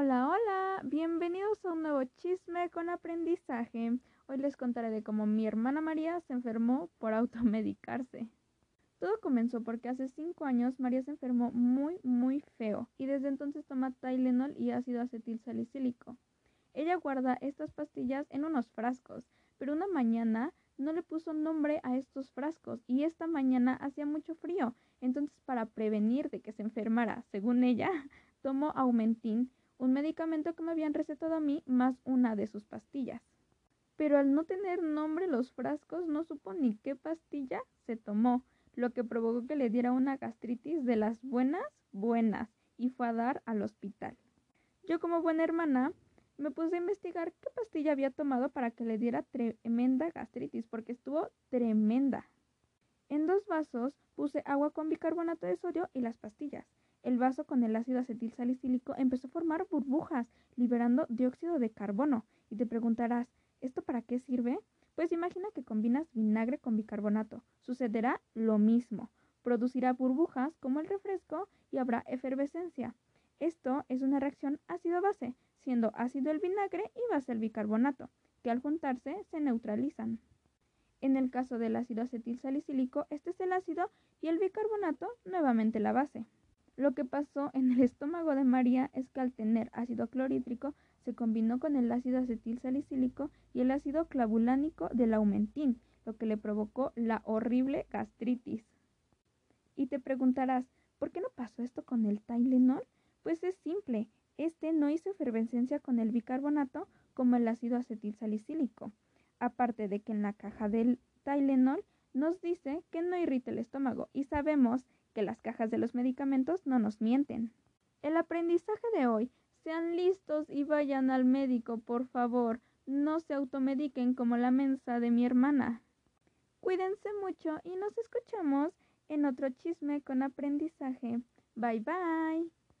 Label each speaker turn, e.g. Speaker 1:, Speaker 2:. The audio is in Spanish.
Speaker 1: Hola, hola, bienvenidos a un nuevo chisme con aprendizaje. Hoy les contaré de cómo mi hermana María se enfermó por automedicarse. Todo comenzó porque hace cinco años María se enfermó muy, muy feo y desde entonces toma Tylenol y ácido acetil salicílico. Ella guarda estas pastillas en unos frascos, pero una mañana no le puso nombre a estos frascos y esta mañana hacía mucho frío. Entonces, para prevenir de que se enfermara, según ella, tomó Aumentin, un medicamento que me habían recetado a mí, más una de sus pastillas. Pero al no tener nombre los frascos, no supo ni qué pastilla se tomó, lo que provocó que le diera una gastritis de las buenas, buenas, y fue a dar al hospital. Yo como buena hermana me puse a investigar qué pastilla había tomado para que le diera tremenda gastritis, porque estuvo tremenda. En dos vasos puse agua con bicarbonato de sodio y las pastillas. El vaso con el ácido acetil salicílico empezó a formar burbujas, liberando dióxido de carbono. Y te preguntarás, ¿esto para qué sirve? Pues imagina que combinas vinagre con bicarbonato. Sucederá lo mismo. Producirá burbujas como el refresco y habrá efervescencia. Esto es una reacción ácido-base, siendo ácido el vinagre y base el bicarbonato, que al juntarse se neutralizan. En el caso del ácido acetil salicílico, este es el ácido y el bicarbonato nuevamente la base. Lo que pasó en el estómago de María es que al tener ácido clorhídrico se combinó con el ácido acetil salicílico y el ácido clavulánico del aumentín, lo que le provocó la horrible gastritis. Y te preguntarás, ¿por qué no pasó esto con el Tylenol? Pues es simple, este no hizo efervescencia con el bicarbonato como el ácido acetil salicílico. Aparte de que en la caja del Tylenol nos dice que no irrita el estómago y sabemos que las cajas de los medicamentos no nos mienten. El aprendizaje de hoy, sean listos y vayan al médico, por favor. No se automediquen como la mensa de mi hermana. Cuídense mucho y nos escuchamos en otro chisme con aprendizaje. Bye bye.